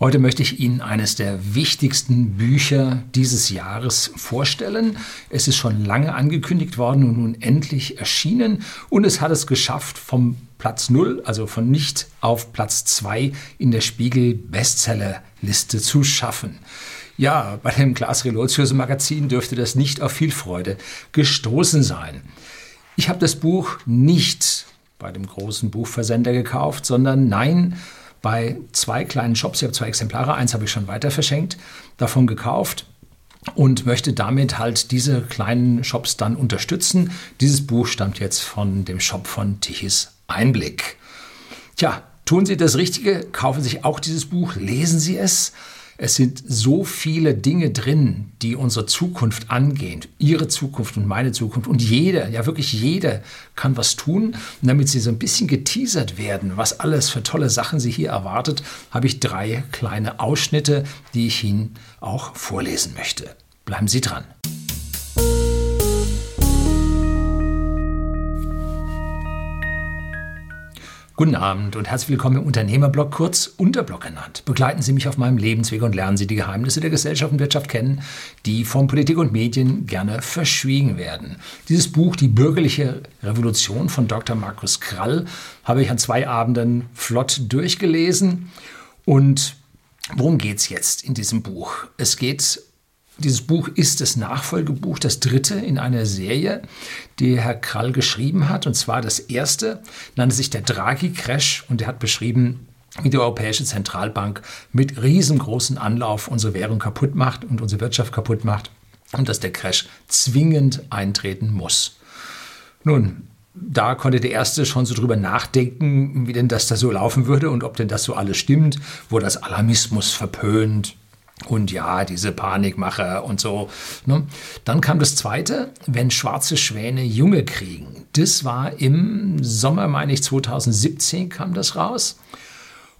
Heute möchte ich Ihnen eines der wichtigsten Bücher dieses Jahres vorstellen. Es ist schon lange angekündigt worden und nun endlich erschienen und es hat es geschafft, vom Platz 0, also von nicht auf Platz 2 in der Spiegel Bestsellerliste zu schaffen. Ja, bei dem Glas Relotius Magazin dürfte das nicht auf viel Freude gestoßen sein. Ich habe das Buch nicht bei dem großen Buchversender gekauft, sondern nein, bei zwei kleinen Shops. Ich habe zwei Exemplare, eins habe ich schon weiter verschenkt, davon gekauft und möchte damit halt diese kleinen Shops dann unterstützen. Dieses Buch stammt jetzt von dem Shop von Tichys Einblick. Tja, tun Sie das Richtige, kaufen Sie sich auch dieses Buch, lesen Sie es. Es sind so viele Dinge drin, die unsere Zukunft angehen, Ihre Zukunft und meine Zukunft. Und jeder, ja wirklich jeder kann was tun. Und damit Sie so ein bisschen geteasert werden, was alles für tolle Sachen Sie hier erwartet, habe ich drei kleine Ausschnitte, die ich Ihnen auch vorlesen möchte. Bleiben Sie dran. Guten Abend und herzlich willkommen im Unternehmerblog, kurz Unterblog genannt. Begleiten Sie mich auf meinem Lebensweg und lernen Sie die Geheimnisse der Gesellschaft und Wirtschaft kennen, die von Politik und Medien gerne verschwiegen werden. Dieses Buch, Die bürgerliche Revolution von Dr. Markus Krall, habe ich an zwei Abenden flott durchgelesen. Und worum geht es jetzt in diesem Buch? Es geht dieses Buch ist das Nachfolgebuch, das dritte in einer Serie, die Herr Krall geschrieben hat. Und zwar das erste nannte sich der Draghi-Crash und er hat beschrieben, wie die Europäische Zentralbank mit riesengroßem Anlauf unsere Währung kaputt macht und unsere Wirtschaft kaputt macht und dass der Crash zwingend eintreten muss. Nun, da konnte der Erste schon so drüber nachdenken, wie denn das da so laufen würde und ob denn das so alles stimmt, wo das Alarmismus verpönt, und ja, diese Panikmacher und so. Ne? Dann kam das zweite, wenn schwarze Schwäne Junge kriegen. Das war im Sommer, meine ich, 2017 kam das raus.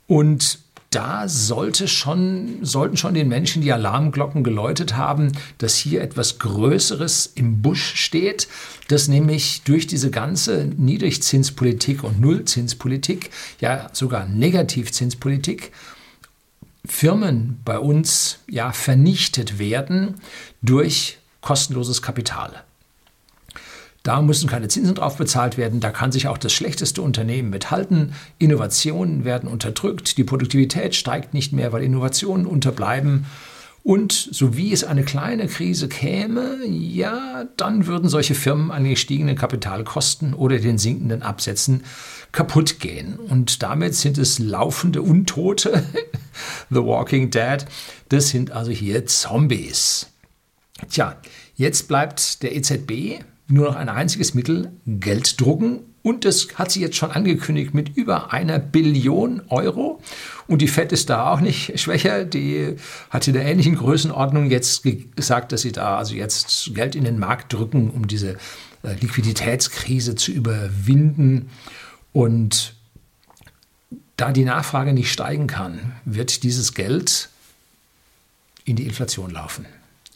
Und da sollte schon, sollten schon den Menschen die Alarmglocken geläutet haben, dass hier etwas Größeres im Busch steht, dass nämlich durch diese ganze Niedrigzinspolitik und Nullzinspolitik, ja sogar Negativzinspolitik, Firmen bei uns ja vernichtet werden durch kostenloses Kapital. Da müssen keine Zinsen drauf bezahlt werden, da kann sich auch das schlechteste Unternehmen mithalten. Innovationen werden unterdrückt, die Produktivität steigt nicht mehr, weil Innovationen unterbleiben. Und so wie es eine kleine Krise käme, ja, dann würden solche Firmen an den gestiegenen Kapitalkosten oder den sinkenden Absätzen kaputt gehen. Und damit sind es laufende Untote, The Walking Dead. Das sind also hier Zombies. Tja, jetzt bleibt der EZB nur noch ein einziges Mittel, Geld drucken. Und das hat sie jetzt schon angekündigt mit über einer Billion Euro. Und die FED ist da auch nicht schwächer. Die hat in der ähnlichen Größenordnung jetzt gesagt, dass sie da also jetzt Geld in den Markt drücken, um diese äh, Liquiditätskrise zu überwinden. Und da die Nachfrage nicht steigen kann, wird dieses Geld in die Inflation laufen.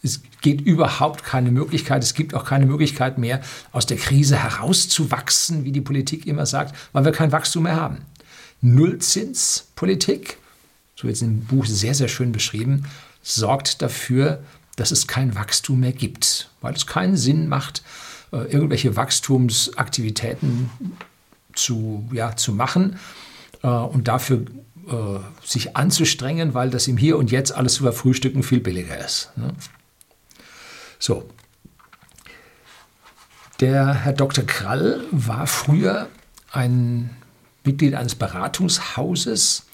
Es geht überhaupt keine Möglichkeit, es gibt auch keine Möglichkeit mehr, aus der Krise herauszuwachsen, wie die Politik immer sagt, weil wir kein Wachstum mehr haben. Nullzinspolitik, so wird es im Buch sehr, sehr schön beschrieben, sorgt dafür, dass es kein Wachstum mehr gibt, weil es keinen Sinn macht, äh, irgendwelche Wachstumsaktivitäten zu, ja, zu machen äh, und dafür äh, sich anzustrengen, weil das im Hier und Jetzt alles zu verfrühstücken viel billiger ist. So. Der Herr Dr. Krall war früher ein Mitglied eines Beratungshauses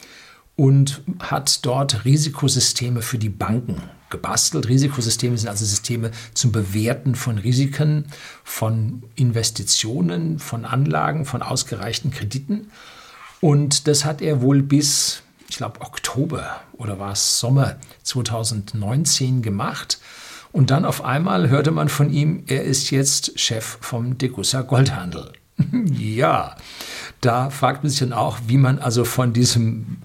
und hat dort Risikosysteme für die Banken gebastelt. Risikosysteme sind also Systeme zum Bewerten von Risiken, von Investitionen, von Anlagen, von ausgereichten Krediten. Und das hat er wohl bis, ich glaube, Oktober oder war es Sommer 2019 gemacht. Und dann auf einmal hörte man von ihm, er ist jetzt Chef vom Degussa Goldhandel. ja, da fragt man sich dann auch, wie man also von diesem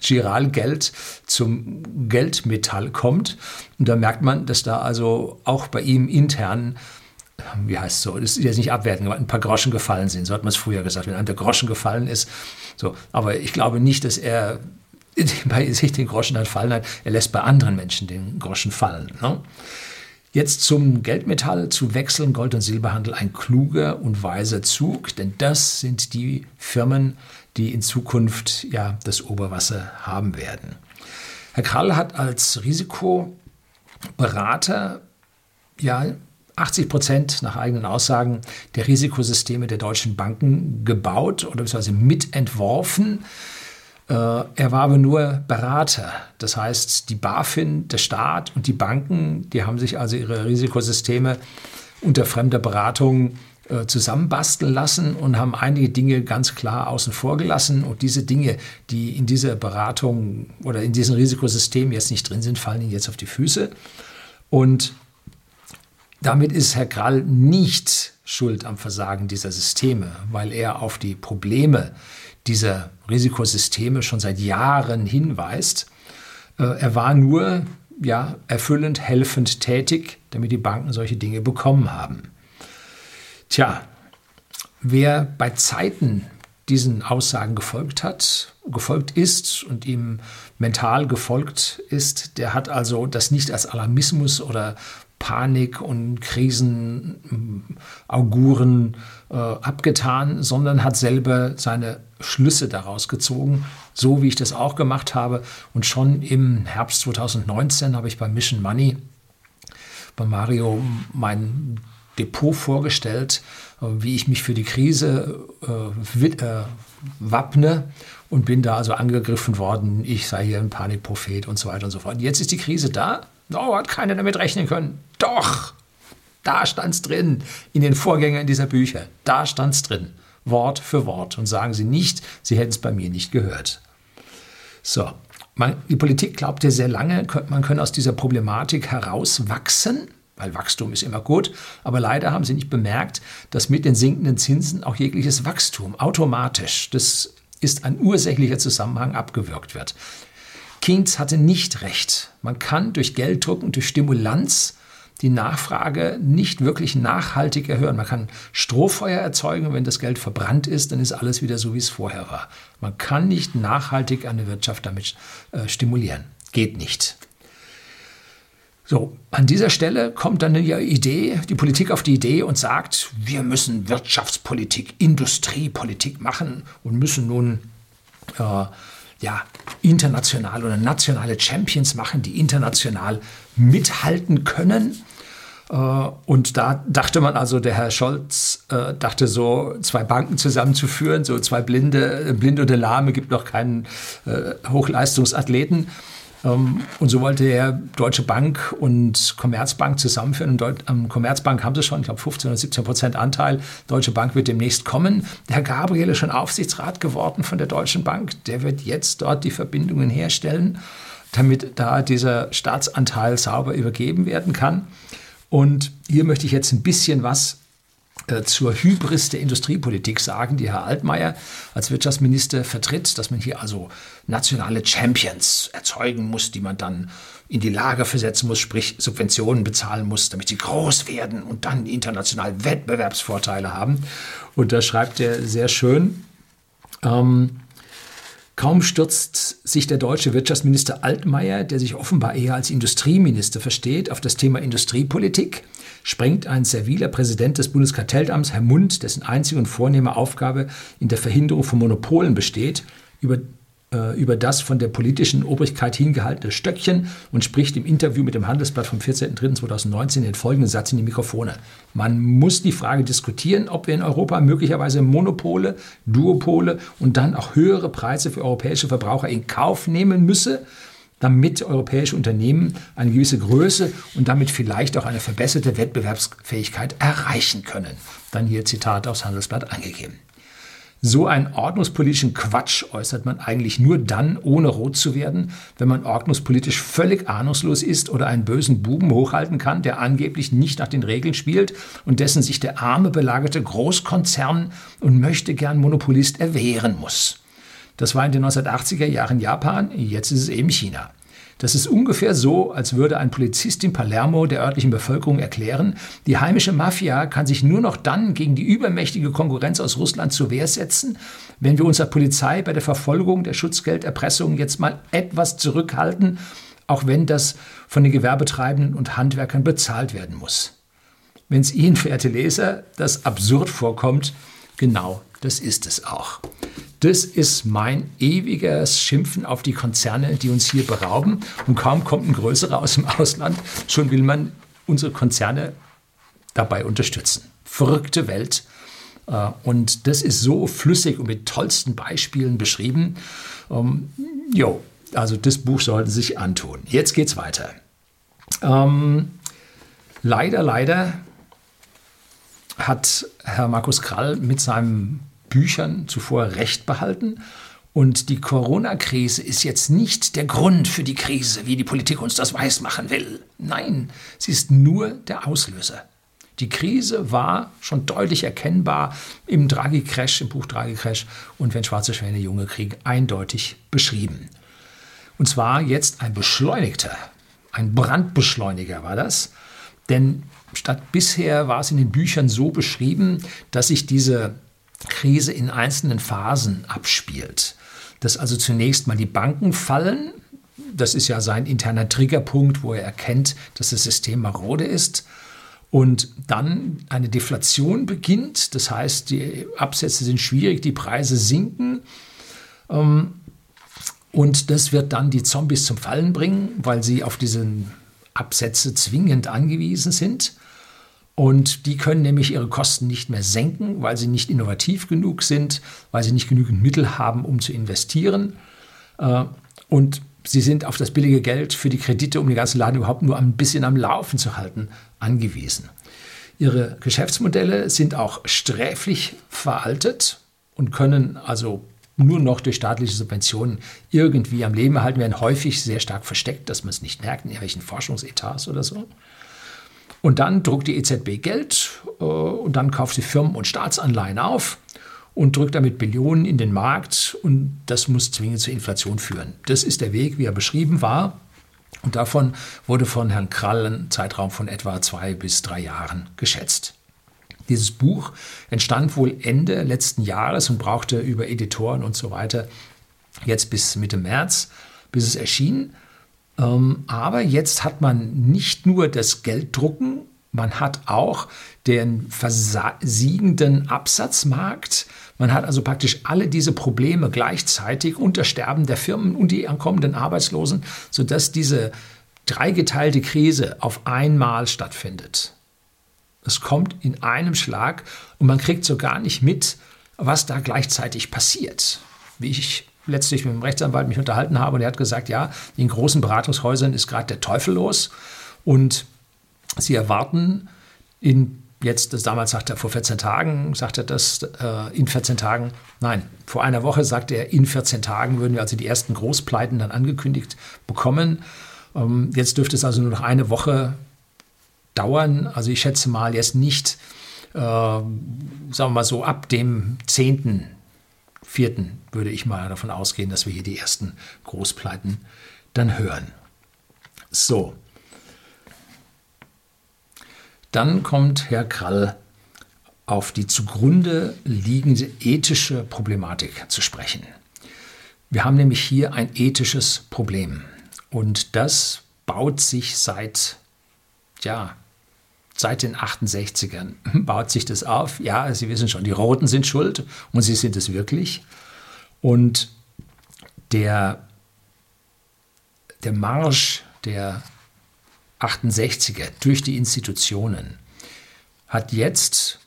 Giralgeld zum Geldmetall kommt. Und da merkt man, dass da also auch bei ihm intern wie heißt es so, das ist jetzt nicht abwertend, ein paar Groschen gefallen sind. So hat man es früher gesagt, wenn einem der Groschen gefallen ist. So. Aber ich glaube nicht, dass er bei sich den Groschen dann fallen hat, er lässt bei anderen Menschen den Groschen fallen. Ne? Jetzt zum Geldmetall zu wechseln, Gold- und Silberhandel, ein kluger und weiser Zug, denn das sind die Firmen, die in Zukunft ja das Oberwasser haben werden. Herr Krall hat als Risikoberater ja 80 Prozent nach eigenen Aussagen der Risikosysteme der deutschen Banken gebaut oder beziehungsweise mitentworfen. Er war aber nur Berater. Das heißt, die BaFin, der Staat und die Banken, die haben sich also ihre Risikosysteme unter fremder Beratung äh, zusammenbasteln lassen und haben einige Dinge ganz klar außen vor gelassen. Und diese Dinge, die in dieser Beratung oder in diesem Risikosystem jetzt nicht drin sind, fallen ihnen jetzt auf die Füße. Und damit ist Herr Krall nicht schuld am Versagen dieser Systeme, weil er auf die Probleme dieser Risikosysteme schon seit Jahren hinweist. Äh, er war nur ja, erfüllend, helfend tätig, damit die Banken solche Dinge bekommen haben. Tja, wer bei Zeiten diesen Aussagen gefolgt hat, gefolgt ist und ihm mental gefolgt ist, der hat also das nicht als Alarmismus oder Panik und Krisenauguren äh, abgetan, sondern hat selber seine Schlüsse daraus gezogen, so wie ich das auch gemacht habe. Und schon im Herbst 2019 habe ich bei Mission Money bei Mario mein Depot vorgestellt, äh, wie ich mich für die Krise äh, äh, wappne und bin da also angegriffen worden, ich sei hier ein Panikprophet und so weiter und so fort. Jetzt ist die Krise da Oh, hat keiner damit rechnen können. Doch, da stand es drin, in den Vorgängern dieser Bücher. Da stand es drin, Wort für Wort. Und sagen Sie nicht, Sie hätten es bei mir nicht gehört. So, man, die Politik glaubte sehr lange, man könne aus dieser Problematik herauswachsen, weil Wachstum ist immer gut, aber leider haben sie nicht bemerkt, dass mit den sinkenden Zinsen auch jegliches Wachstum automatisch, das ist ein ursächlicher Zusammenhang, abgewürgt wird. Keynes hatte nicht recht. Man kann durch Gelddrucken, durch Stimulanz die Nachfrage nicht wirklich nachhaltig erhöhen. Man kann Strohfeuer erzeugen, wenn das Geld verbrannt ist, dann ist alles wieder so, wie es vorher war. Man kann nicht nachhaltig eine Wirtschaft damit äh, stimulieren. Geht nicht. So, an dieser Stelle kommt dann die Idee, die Politik auf die Idee und sagt, wir müssen Wirtschaftspolitik, Industriepolitik machen und müssen nun äh, ja, international oder nationale Champions machen, die international mithalten können. Äh, und da dachte man also, der Herr Scholz äh, dachte so, zwei Banken zusammenzuführen, so zwei Blinde, Blinde oder Lahme gibt noch keinen äh, Hochleistungsathleten. Ähm, und so wollte er Deutsche Bank und Commerzbank zusammenführen. Und am Commerzbank haben sie schon, ich glaube, 15 oder 17 Prozent Anteil. Deutsche Bank wird demnächst kommen. Der Herr Gabriel ist schon Aufsichtsrat geworden von der Deutschen Bank. Der wird jetzt dort die Verbindungen herstellen, damit da dieser Staatsanteil sauber übergeben werden kann. Und hier möchte ich jetzt ein bisschen was zur Hybris der Industriepolitik sagen, die Herr Altmaier als Wirtschaftsminister vertritt, dass man hier also nationale Champions erzeugen muss, die man dann in die Lage versetzen muss, sprich Subventionen bezahlen muss, damit sie groß werden und dann international Wettbewerbsvorteile haben. Und da schreibt er sehr schön, ähm, Kaum stürzt sich der deutsche Wirtschaftsminister Altmaier, der sich offenbar eher als Industrieminister versteht, auf das Thema Industriepolitik, sprengt ein serviler Präsident des Bundeskartellamts, Herr Mund, dessen einzige und vornehme Aufgabe in der Verhinderung von Monopolen besteht, über äh, über das von der politischen Obrigkeit hingehaltene Stöckchen und spricht im Interview mit dem Handelsblatt vom 14.03.2019 den folgenden Satz in die Mikrofone. Man muss die Frage diskutieren, ob wir in Europa möglicherweise Monopole, Duopole und dann auch höhere Preise für europäische Verbraucher in Kauf nehmen müsse, damit europäische Unternehmen eine gewisse Größe und damit vielleicht auch eine verbesserte Wettbewerbsfähigkeit erreichen können. Dann hier Zitat aufs Handelsblatt angegeben. So einen ordnungspolitischen Quatsch äußert man eigentlich nur dann, ohne rot zu werden, wenn man ordnungspolitisch völlig ahnungslos ist oder einen bösen Buben hochhalten kann, der angeblich nicht nach den Regeln spielt und dessen sich der arme belagerte Großkonzern und möchte gern Monopolist erwehren muss. Das war in den 1980er Jahren Japan, jetzt ist es eben China. Das ist ungefähr so, als würde ein Polizist in Palermo der örtlichen Bevölkerung erklären, die heimische Mafia kann sich nur noch dann gegen die übermächtige Konkurrenz aus Russland zur Wehr setzen, wenn wir unsere Polizei bei der Verfolgung der Schutzgelderpressung jetzt mal etwas zurückhalten, auch wenn das von den Gewerbetreibenden und Handwerkern bezahlt werden muss. Wenn es Ihnen, verehrte Leser, das absurd vorkommt, genau das ist es auch. Das ist mein ewiges Schimpfen auf die Konzerne, die uns hier berauben. Und kaum kommt ein größerer aus dem Ausland, schon will man unsere Konzerne dabei unterstützen. Verrückte Welt. Äh, und das ist so flüssig und mit tollsten Beispielen beschrieben. Ähm, jo, also das Buch sollten Sie sich antun. Jetzt geht's weiter. Ähm, leider, leider hat Herr Markus Krall mit seinem Büchern zuvor Recht behalten. Und die Corona-Krise ist jetzt nicht der Grund für die Krise, wie die Politik uns das weismachen will. Nein, sie ist nur der Auslöser. Die Krise war schon deutlich erkennbar im Draghi-Crash, im Buch Draghi-Crash und wenn schwarze Schwäne Junge Krieg eindeutig beschrieben. Und zwar jetzt ein beschleunigter, ein Brandbeschleuniger war das. Denn statt bisher war es in den Büchern so beschrieben, dass sich diese Krise in einzelnen Phasen abspielt. Dass also zunächst mal die Banken fallen, das ist ja sein interner Triggerpunkt, wo er erkennt, dass das System marode ist. Und dann eine Deflation beginnt, das heißt, die Absätze sind schwierig, die Preise sinken. Ähm, und das wird dann die Zombies zum Fallen bringen, weil sie auf diese Absätze zwingend angewiesen sind. Und die können nämlich ihre Kosten nicht mehr senken, weil sie nicht innovativ genug sind, weil sie nicht genügend Mittel haben, um zu investieren. Äh, und sie sind auf das billige Geld für die Kredite, um den ganzen Laden überhaupt nur ein bisschen am Laufen zu halten, angewiesen. Ihre Geschäftsmodelle sind auch sträflich veraltet und können also nur noch durch staatliche Subventionen irgendwie am Leben erhalten werden, häufig sehr stark versteckt, dass man es nicht merkt in irgendwelchen Forschungsetats oder so. Und dann druckt die EZB Geld äh, und dann kauft sie Firmen und Staatsanleihen auf und drückt damit Billionen in den Markt und das muss zwingend zur Inflation führen. Das ist der Weg, wie er beschrieben war. Und davon wurde von Herrn Krall ein Zeitraum von etwa zwei bis drei Jahren geschätzt. Dieses Buch entstand wohl Ende letzten Jahres und brauchte über Editoren und so weiter jetzt bis Mitte März, bis es erschien. Ähm, aber jetzt hat man nicht nur das Gelddrucken, man hat auch den versiegenden Absatzmarkt. Man hat also praktisch alle diese Probleme gleichzeitig unter Sterben der Firmen und die ankommenden Arbeitslosen, sodass diese dreigeteilte Krise auf einmal stattfindet. Es kommt in einem Schlag und man kriegt so gar nicht mit, was da gleichzeitig passiert. Wie ich letztlich mit dem Rechtsanwalt mich unterhalten habe und er hat gesagt, ja, in großen Beratungshäusern ist gerade der Teufel los und sie erwarten in jetzt, das damals sagt er vor 14 Tagen, sagt er das äh, in 14 Tagen, nein, vor einer Woche sagte er, in 14 Tagen würden wir also die ersten Großpleiten dann angekündigt bekommen. Ähm, jetzt dürfte es also nur noch eine Woche dauern. Also ich schätze mal jetzt nicht, äh, sagen wir mal so, ab dem 10 vierten würde ich mal davon ausgehen, dass wir hier die ersten Großpleiten dann hören. So. Dann kommt Herr Krall auf die zugrunde liegende ethische Problematik zu sprechen. Wir haben nämlich hier ein ethisches Problem und das baut sich seit ja, seit den 68ern baut sich das auf. Ja, Sie wissen schon, die Roten sind schuld und sie sind es wirklich. Und der, der Marsch der 68er durch die Institutionen hat jetzt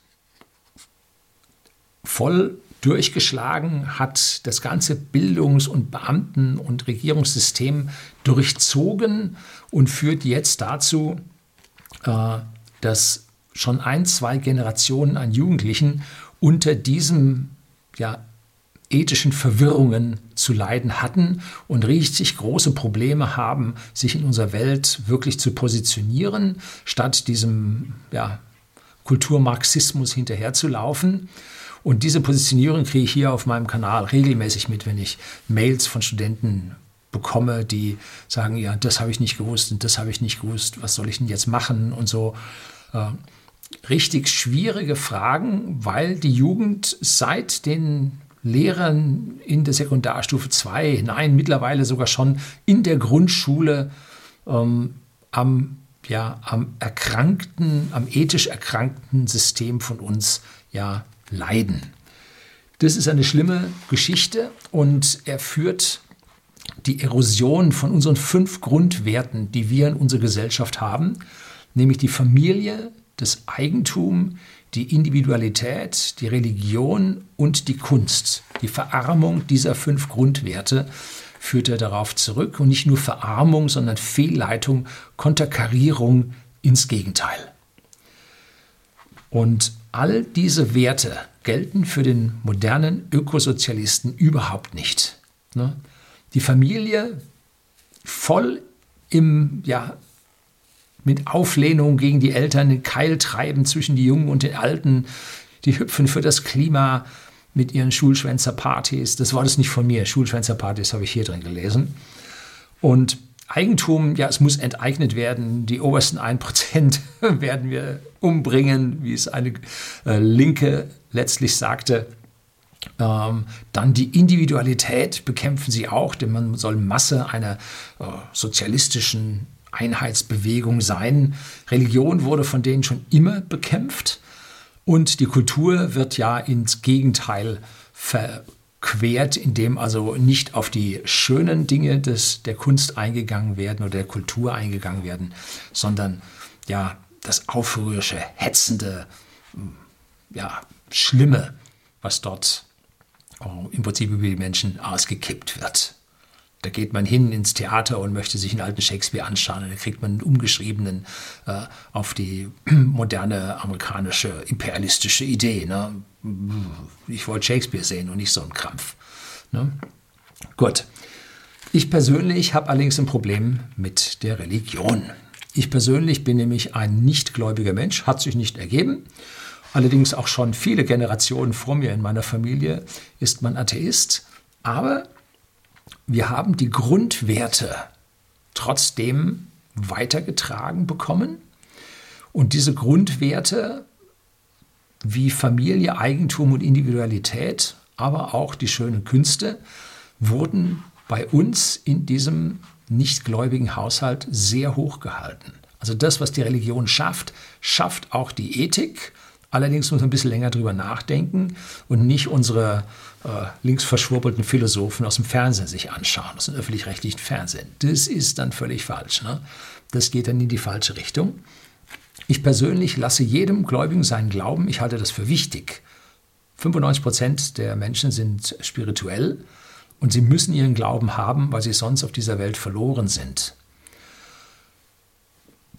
voll durchgeschlagen, hat das ganze Bildungs- und Beamten- und Regierungssystem durchzogen und führt jetzt dazu, äh, dass schon ein, zwei Generationen an Jugendlichen unter diesen ja, ethischen Verwirrungen zu leiden hatten und richtig große Probleme haben, sich in unserer Welt wirklich zu positionieren, statt diesem ja, Kulturmarxismus hinterherzulaufen. Und diese Positionierung kriege ich hier auf meinem Kanal regelmäßig mit, wenn ich Mails von Studenten bekomme, die sagen, ja, das habe ich nicht gewusst und das habe ich nicht gewusst, was soll ich denn jetzt machen und so. Äh, richtig schwierige Fragen, weil die Jugend seit den Lehrern in der Sekundarstufe 2, nein, mittlerweile sogar schon in der Grundschule ähm, am, ja, am erkrankten, am ethisch erkrankten System von uns ja leiden. Das ist eine schlimme Geschichte und er führt die Erosion von unseren fünf Grundwerten, die wir in unserer Gesellschaft haben, nämlich die Familie, das Eigentum, die Individualität, die Religion und die Kunst. Die Verarmung dieser fünf Grundwerte führt er darauf zurück und nicht nur Verarmung, sondern Fehlleitung, Konterkarierung ins Gegenteil. Und all diese Werte gelten für den modernen Ökosozialisten überhaupt nicht. Ne? Die Familie voll im ja, mit Auflehnung gegen die Eltern, den Keil treiben zwischen die Jungen und den Alten, die hüpfen für das Klima mit ihren Schulschwänzerpartys. Das war das nicht von mir. Schulschwänzerpartys habe ich hier drin gelesen. Und Eigentum, ja, es muss enteignet werden. Die obersten 1% werden wir umbringen, wie es eine äh, Linke letztlich sagte. Ähm, dann die Individualität bekämpfen sie auch, denn man soll Masse einer äh, sozialistischen Einheitsbewegung sein. Religion wurde von denen schon immer bekämpft und die Kultur wird ja ins Gegenteil verquert, indem also nicht auf die schönen Dinge des, der Kunst eingegangen werden oder der Kultur eingegangen werden, sondern ja das aufrührische, hetzende, ja schlimme, was dort im Prinzip über die Menschen ausgekippt wird. Da geht man hin ins Theater und möchte sich einen alten Shakespeare anschauen. Und dann kriegt man einen umgeschriebenen äh, auf die moderne amerikanische imperialistische Idee. Ne? Ich wollte Shakespeare sehen und nicht so einen Krampf. Ne? Gut. Ich persönlich habe allerdings ein Problem mit der Religion. Ich persönlich bin nämlich ein nichtgläubiger Mensch, hat sich nicht ergeben. Allerdings auch schon viele Generationen vor mir in meiner Familie ist man Atheist. Aber wir haben die Grundwerte trotzdem weitergetragen bekommen. Und diese Grundwerte wie Familie, Eigentum und Individualität, aber auch die schönen Künste, wurden bei uns in diesem nichtgläubigen Haushalt sehr hoch gehalten. Also das, was die Religion schafft, schafft auch die Ethik Allerdings muss man ein bisschen länger drüber nachdenken und nicht unsere äh, linksverschwurbelten Philosophen aus dem Fernsehen sich anschauen, aus dem öffentlich-rechtlichen Fernsehen. Das ist dann völlig falsch. Ne? Das geht dann in die falsche Richtung. Ich persönlich lasse jedem Gläubigen seinen Glauben. Ich halte das für wichtig. 95 Prozent der Menschen sind spirituell und sie müssen ihren Glauben haben, weil sie sonst auf dieser Welt verloren sind.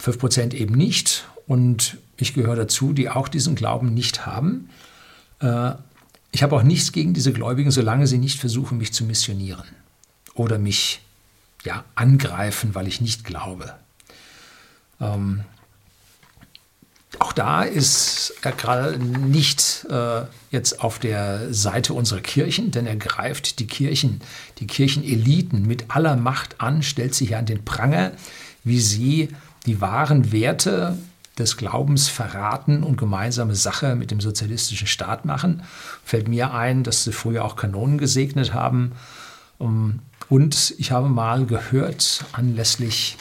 5 Prozent eben nicht und ich gehöre dazu, die auch diesen Glauben nicht haben. Äh, ich habe auch nichts gegen diese Gläubigen, solange sie nicht versuchen, mich zu missionieren oder mich ja, angreifen, weil ich nicht glaube. Ähm, auch da ist er gerade nicht äh, jetzt auf der Seite unserer Kirchen, denn er greift die Kirchen, die Kircheneliten mit aller Macht an, stellt sich an den Pranger, wie sie die wahren Werte des Glaubens verraten und gemeinsame Sache mit dem sozialistischen Staat machen. Fällt mir ein, dass sie früher auch Kanonen gesegnet haben. Ähm, und ich habe mal gehört, anlässlich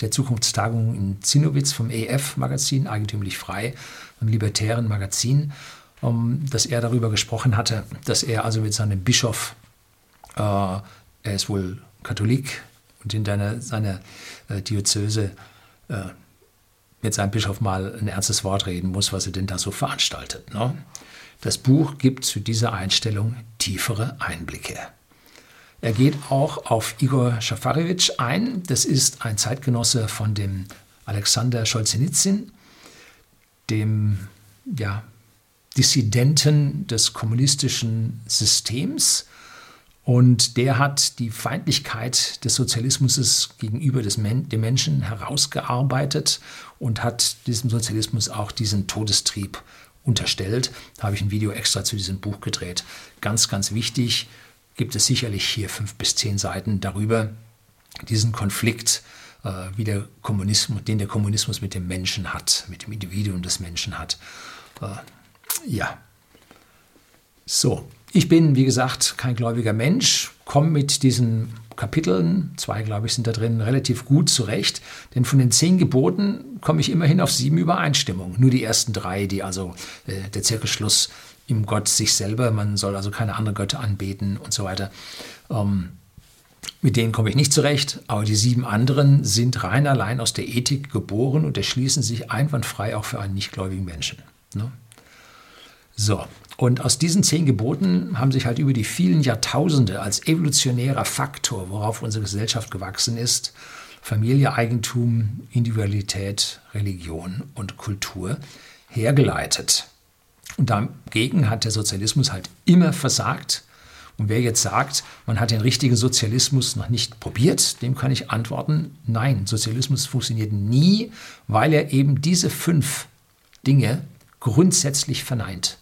der Zukunftstagung in Zinnowitz vom EF-Magazin, eigentümlich frei, einem libertären Magazin, ähm, dass er darüber gesprochen hatte, dass er also mit seinem Bischof, äh, er ist wohl Katholik und in seiner, äh, Diözese äh, mit seinem Bischof mal ein ernstes Wort reden muss, was er denn da so veranstaltet. Ne? Das Buch gibt zu dieser Einstellung tiefere Einblicke. Er geht auch auf Igor Schafarewitsch ein. Das ist ein Zeitgenosse von dem Alexander Scholzenizyn, dem ja, Dissidenten des kommunistischen Systems und der hat die Feindlichkeit des Sozialismus gegenüber des Men dem Menschen herausgearbeitet und hat diesem Sozialismus auch diesen Todestrieb unterstellt. Da habe ich ein Video extra zu diesem Buch gedreht. Ganz, ganz wichtig. gibt es sicherlich hier fünf bis zehn Seiten darüber, diesen Konflikt, äh, wie der Kommunismus, den der Kommunismus mit dem Menschen hat, mit dem Individuum des Menschen hat. Äh, ja. So, ich bin, wie gesagt, kein gläubiger Mensch, komme mit diesen Kapiteln, zwei glaube ich sind da drin, relativ gut zurecht. Denn von den zehn Geboten komme ich immerhin auf sieben Übereinstimmungen. Nur die ersten drei, die also äh, der Zirkelschluss im Gott sich selber, man soll also keine anderen Götter anbeten und so weiter. Ähm, mit denen komme ich nicht zurecht, aber die sieben anderen sind rein allein aus der Ethik geboren und erschließen sich einwandfrei auch für einen nichtgläubigen Menschen. Ne? So, und aus diesen zehn Geboten haben sich halt über die vielen Jahrtausende als evolutionärer Faktor, worauf unsere Gesellschaft gewachsen ist, Familie, Eigentum, Individualität, Religion und Kultur hergeleitet. Und dagegen hat der Sozialismus halt immer versagt. Und wer jetzt sagt, man hat den richtigen Sozialismus noch nicht probiert, dem kann ich antworten, nein, Sozialismus funktioniert nie, weil er eben diese fünf Dinge grundsätzlich verneint.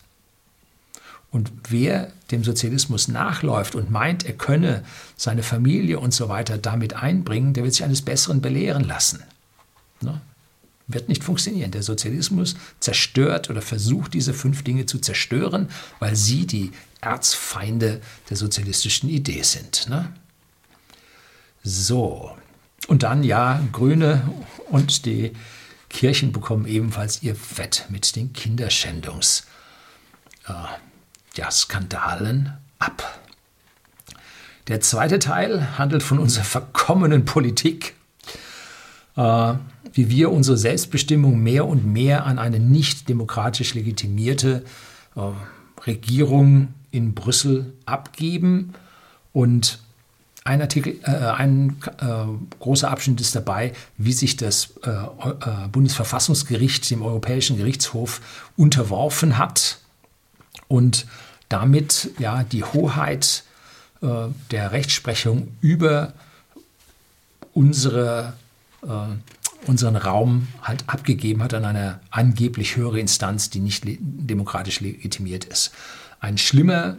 Und wer dem Sozialismus nachläuft und meint, er könne seine Familie und so weiter damit einbringen, der wird sich eines Besseren belehren lassen. Ne? Wird nicht funktionieren. Der Sozialismus zerstört oder versucht, diese fünf Dinge zu zerstören, weil sie die Erzfeinde der sozialistischen Idee sind. Ne? So. Und dann, ja, Grüne und die Kirchen bekommen ebenfalls ihr Fett mit den Kinderschändungs. Äh, ja, Skandalen ab. Der zweite Teil handelt von unserer verkommenen Politik, äh, wie wir unsere Selbstbestimmung mehr und mehr an eine nicht demokratisch legitimierte äh, Regierung in Brüssel abgeben. Und ein, Artikel, äh, ein äh, großer Abschnitt ist dabei, wie sich das äh, äh Bundesverfassungsgericht dem Europäischen Gerichtshof unterworfen hat und damit ja die Hoheit äh, der Rechtsprechung über unsere, äh, unseren Raum halt abgegeben hat an eine angeblich höhere Instanz, die nicht le demokratisch legitimiert ist. Ein schlimmer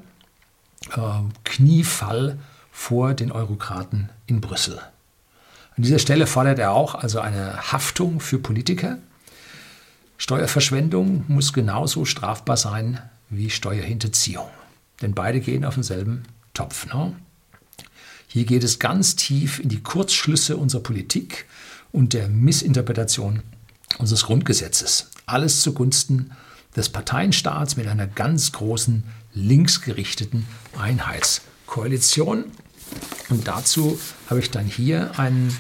äh, Kniefall vor den Eurokraten in Brüssel. An dieser Stelle fordert er auch also eine Haftung für Politiker. Steuerverschwendung muss genauso strafbar sein wie Steuerhinterziehung. Denn beide gehen auf denselben Topf. Ne? Hier geht es ganz tief in die Kurzschlüsse unserer Politik und der Missinterpretation unseres Grundgesetzes. Alles zugunsten des Parteienstaats mit einer ganz großen linksgerichteten Einheitskoalition. Und dazu habe ich dann hier einen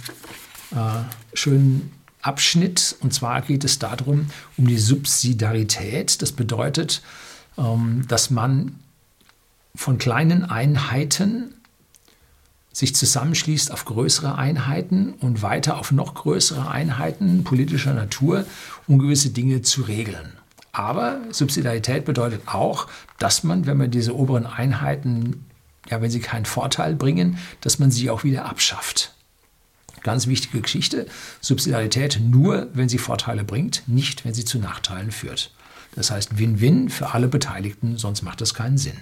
äh, schönen Abschnitt. Und zwar geht es darum, um die Subsidiarität. Das bedeutet, dass man von kleinen Einheiten sich zusammenschließt auf größere Einheiten und weiter auf noch größere Einheiten politischer Natur, um gewisse Dinge zu regeln. Aber Subsidiarität bedeutet auch, dass man, wenn man diese oberen Einheiten, ja, wenn sie keinen Vorteil bringen, dass man sie auch wieder abschafft. Ganz wichtige Geschichte. Subsidiarität nur, wenn sie Vorteile bringt, nicht, wenn sie zu Nachteilen führt. Das heißt Win-Win für alle Beteiligten, sonst macht das keinen Sinn.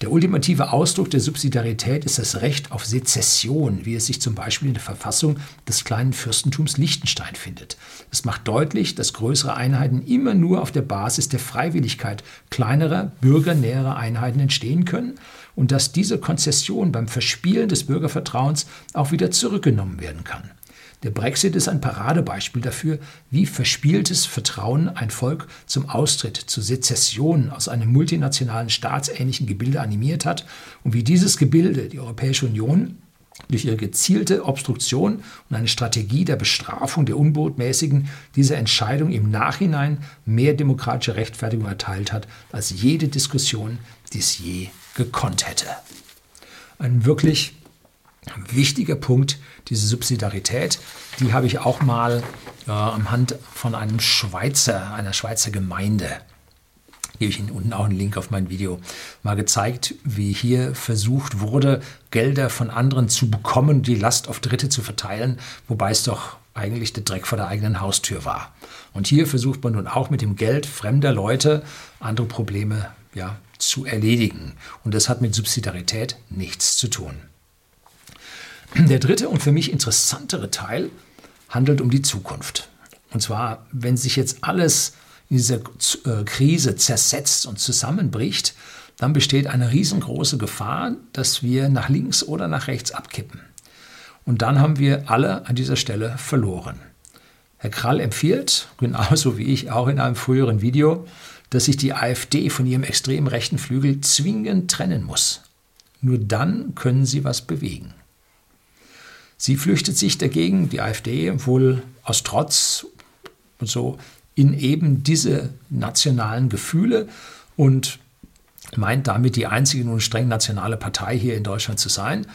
Der ultimative Ausdruck der Subsidiarität ist das Recht auf Sezession, wie es sich zum Beispiel in der Verfassung des kleinen Fürstentums Liechtenstein findet. Es macht deutlich, dass größere Einheiten immer nur auf der Basis der Freiwilligkeit kleinerer, bürgernäherer Einheiten entstehen können und dass diese Konzession beim Verspielen des Bürgervertrauens auch wieder zurückgenommen werden kann. Der Brexit ist ein Paradebeispiel dafür, wie verspieltes Vertrauen ein Volk zum Austritt, zur Sezession aus einem multinationalen staatsähnlichen Gebilde animiert hat und wie dieses Gebilde, die Europäische Union, durch ihre gezielte Obstruktion und eine Strategie der Bestrafung der Unbotmäßigen dieser Entscheidung im Nachhinein mehr demokratische Rechtfertigung erteilt hat, als jede Diskussion dies je gekonnt hätte. Ein wirklich wichtiger Punkt, diese Subsidiarität, die habe ich auch mal äh, am Hand von einem Schweizer, einer Schweizer Gemeinde, gebe ich Ihnen unten auch einen Link auf mein Video, mal gezeigt, wie hier versucht wurde, Gelder von anderen zu bekommen, die Last auf Dritte zu verteilen, wobei es doch eigentlich der Dreck vor der eigenen Haustür war. Und hier versucht man nun auch mit dem Geld fremder Leute andere Probleme ja, zu erledigen. Und das hat mit Subsidiarität nichts zu tun. Der dritte und für mich interessantere Teil handelt um die Zukunft. Und zwar, wenn sich jetzt alles in dieser äh, Krise zersetzt und zusammenbricht, dann besteht eine riesengroße Gefahr, dass wir nach links oder nach rechts abkippen. Und dann haben wir alle an dieser Stelle verloren. Herr Krall empfiehlt, genauso wie ich auch in einem früheren Video, dass sich die AfD von ihrem extrem rechten Flügel zwingend trennen muss. Nur dann können sie was bewegen. Sie flüchtet sich dagegen, die AfD, wohl aus Trotz und so, in eben diese nationalen Gefühle und meint damit die einzige nun streng nationale Partei hier in Deutschland zu sein.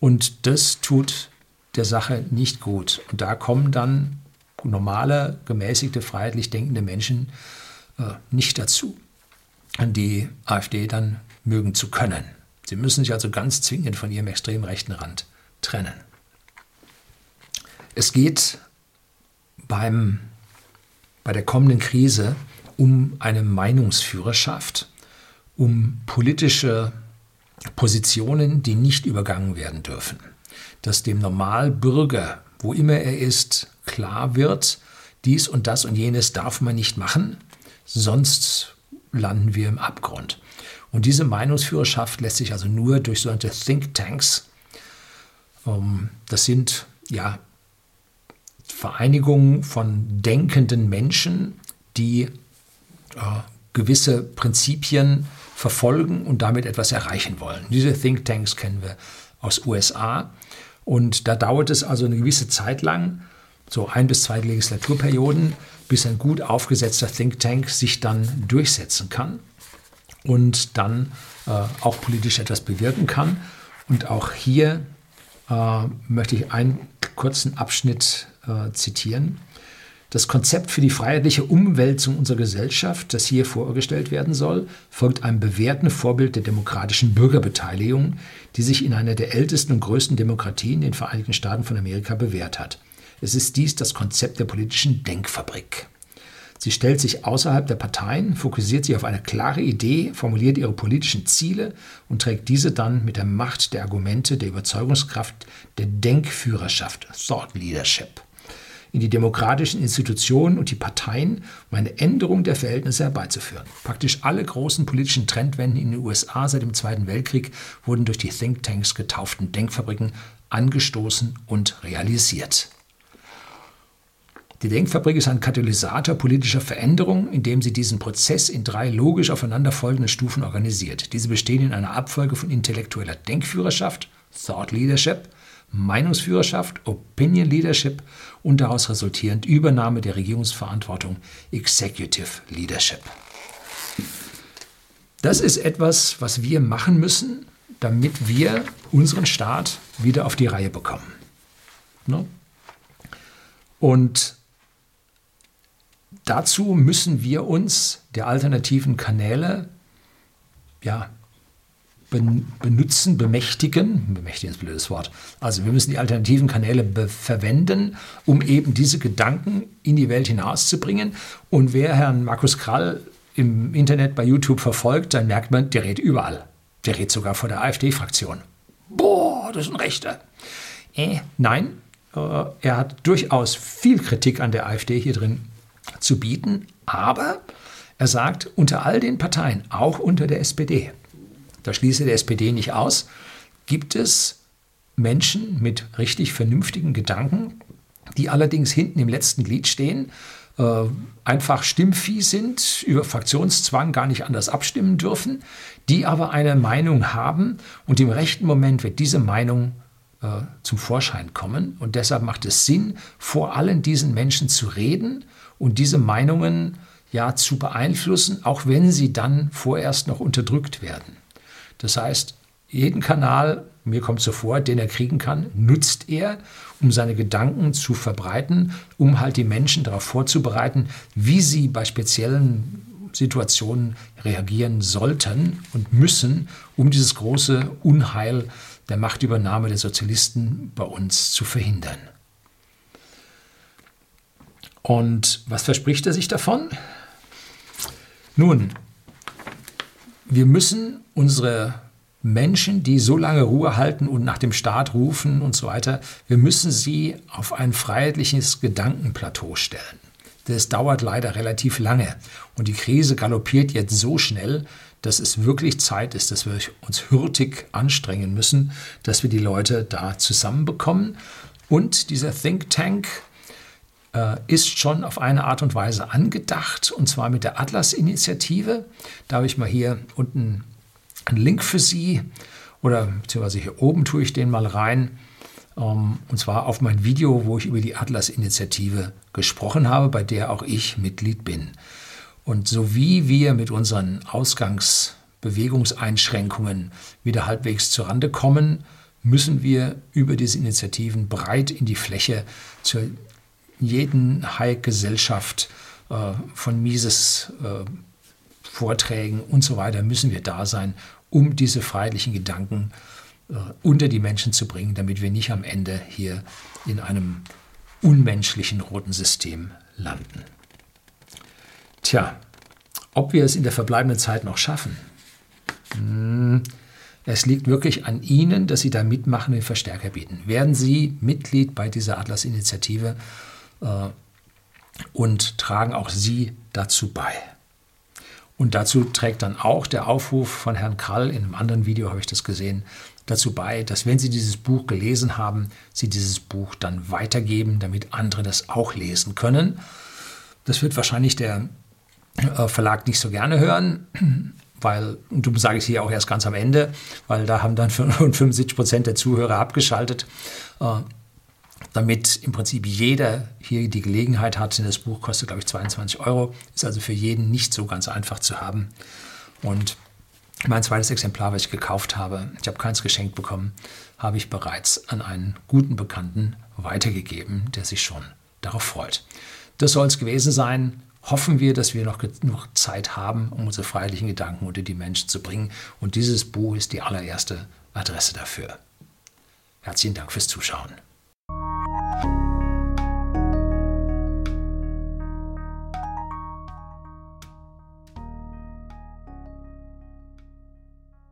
Und das tut der Sache nicht gut. Und da kommen dann normale, gemäßigte, freiheitlich denkende Menschen äh, nicht dazu, die AfD dann mögen zu können. Sie müssen sich also ganz zwingend von ihrem extrem rechten Rand trennen. Es geht beim, bei der kommenden Krise um eine Meinungsführerschaft, um politische Positionen, die nicht übergangen werden dürfen. Dass dem Normalbürger, wo immer er ist, klar wird, dies und das und jenes darf man nicht machen, sonst landen wir im Abgrund. Und diese Meinungsführerschaft lässt sich also nur durch sogenannte Think Tanks, ähm, das sind ja Vereinigung von denkenden Menschen, die äh, gewisse Prinzipien verfolgen und damit etwas erreichen wollen. Diese Thinktanks kennen wir aus USA. Und da dauert es also eine gewisse Zeit lang, so ein bis zwei Legislaturperioden, bis ein gut aufgesetzter Think Tank sich dann durchsetzen kann und dann äh, auch politisch etwas bewirken kann. Und auch hier äh, möchte ich einen kurzen Abschnitt äh, zitieren. Das Konzept für die freiheitliche Umwälzung unserer Gesellschaft, das hier vorgestellt werden soll, folgt einem bewährten Vorbild der demokratischen Bürgerbeteiligung, die sich in einer der ältesten und größten Demokratien, den Vereinigten Staaten von Amerika, bewährt hat. Es ist dies das Konzept der politischen Denkfabrik. Sie stellt sich außerhalb der Parteien, fokussiert sich auf eine klare Idee, formuliert ihre politischen Ziele und trägt diese dann mit der Macht der Argumente, der Überzeugungskraft, der Denkführerschaft, Thought Leadership in die demokratischen Institutionen und die Parteien, um eine Änderung der Verhältnisse herbeizuführen. Praktisch alle großen politischen Trendwenden in den USA seit dem Zweiten Weltkrieg wurden durch die Thinktanks getauften Denkfabriken angestoßen und realisiert. Die Denkfabrik ist ein Katalysator politischer Veränderung, indem sie diesen Prozess in drei logisch aufeinanderfolgende Stufen organisiert. Diese bestehen in einer Abfolge von intellektueller Denkführerschaft, Thought Leadership, Meinungsführerschaft, Opinion Leadership und daraus resultierend Übernahme der Regierungsverantwortung, Executive Leadership. Das ist etwas, was wir machen müssen, damit wir unseren Staat wieder auf die Reihe bekommen. Ne? Und dazu müssen wir uns der alternativen Kanäle ja, benutzen, bemächtigen, bemächtigen ist ein blödes Wort. Also wir müssen die alternativen Kanäle verwenden, um eben diese Gedanken in die Welt hinauszubringen. Und wer Herrn Markus Krall im Internet bei YouTube verfolgt, dann merkt man, der redet überall. Der redet sogar vor der AfD-Fraktion. Boah, das ist ein Rechter. Äh, nein, äh, er hat durchaus viel Kritik an der AfD hier drin zu bieten, aber er sagt, unter all den Parteien, auch unter der SPD, da schließe der SPD nicht aus, gibt es Menschen mit richtig vernünftigen Gedanken, die allerdings hinten im letzten Glied stehen, äh, einfach Stimmvieh sind, über Fraktionszwang gar nicht anders abstimmen dürfen, die aber eine Meinung haben und im rechten Moment wird diese Meinung äh, zum Vorschein kommen. Und deshalb macht es Sinn, vor allen diesen Menschen zu reden und diese Meinungen ja zu beeinflussen, auch wenn sie dann vorerst noch unterdrückt werden. Das heißt, jeden Kanal, mir kommt so vor, den er kriegen kann, nutzt er, um seine Gedanken zu verbreiten, um halt die Menschen darauf vorzubereiten, wie sie bei speziellen Situationen reagieren sollten und müssen, um dieses große Unheil der Machtübernahme der Sozialisten bei uns zu verhindern. Und was verspricht er sich davon? Nun, wir müssen unsere Menschen, die so lange Ruhe halten und nach dem Staat rufen und so weiter, wir müssen sie auf ein freiheitliches Gedankenplateau stellen. Das dauert leider relativ lange und die Krise galoppiert jetzt so schnell, dass es wirklich Zeit ist, dass wir uns hürtig anstrengen müssen, dass wir die Leute da zusammenbekommen. Und dieser Think Tank ist schon auf eine Art und Weise angedacht, und zwar mit der Atlas-Initiative. Da habe ich mal hier unten einen Link für Sie, oder beziehungsweise hier oben tue ich den mal rein. Ähm, und zwar auf mein Video, wo ich über die Atlas-Initiative gesprochen habe, bei der auch ich Mitglied bin. Und so wie wir mit unseren Ausgangsbewegungseinschränkungen wieder halbwegs zurande kommen, müssen wir über diese Initiativen breit in die Fläche zu jeden High-Gesellschaft äh, von Mises äh, Vorträgen und so weiter müssen wir da sein, um diese freiheitlichen Gedanken äh, unter die Menschen zu bringen, damit wir nicht am Ende hier in einem unmenschlichen roten System landen. Tja, ob wir es in der verbleibenden Zeit noch schaffen? Hm, es liegt wirklich an Ihnen, dass Sie da mitmachen und Verstärker bieten. Werden Sie Mitglied bei dieser Atlas-Initiative und tragen auch Sie dazu bei. Und dazu trägt dann auch der Aufruf von Herrn Krall, in einem anderen Video habe ich das gesehen, dazu bei, dass wenn Sie dieses Buch gelesen haben, Sie dieses Buch dann weitergeben, damit andere das auch lesen können. Das wird wahrscheinlich der äh, Verlag nicht so gerne hören, weil, und du sage ich hier auch erst ganz am Ende, weil da haben dann 75 Prozent der Zuhörer abgeschaltet, äh, damit im Prinzip jeder hier die Gelegenheit hat. Das Buch kostet, glaube ich, 22 Euro, ist also für jeden nicht so ganz einfach zu haben. Und mein zweites Exemplar, was ich gekauft habe, ich habe keins geschenkt bekommen, habe ich bereits an einen guten Bekannten weitergegeben, der sich schon darauf freut. Das soll es gewesen sein hoffen wir, dass wir noch genug Zeit haben, um unsere freiheitlichen Gedanken unter die Menschen zu bringen. Und dieses Buch ist die allererste Adresse dafür. Herzlichen Dank fürs Zuschauen.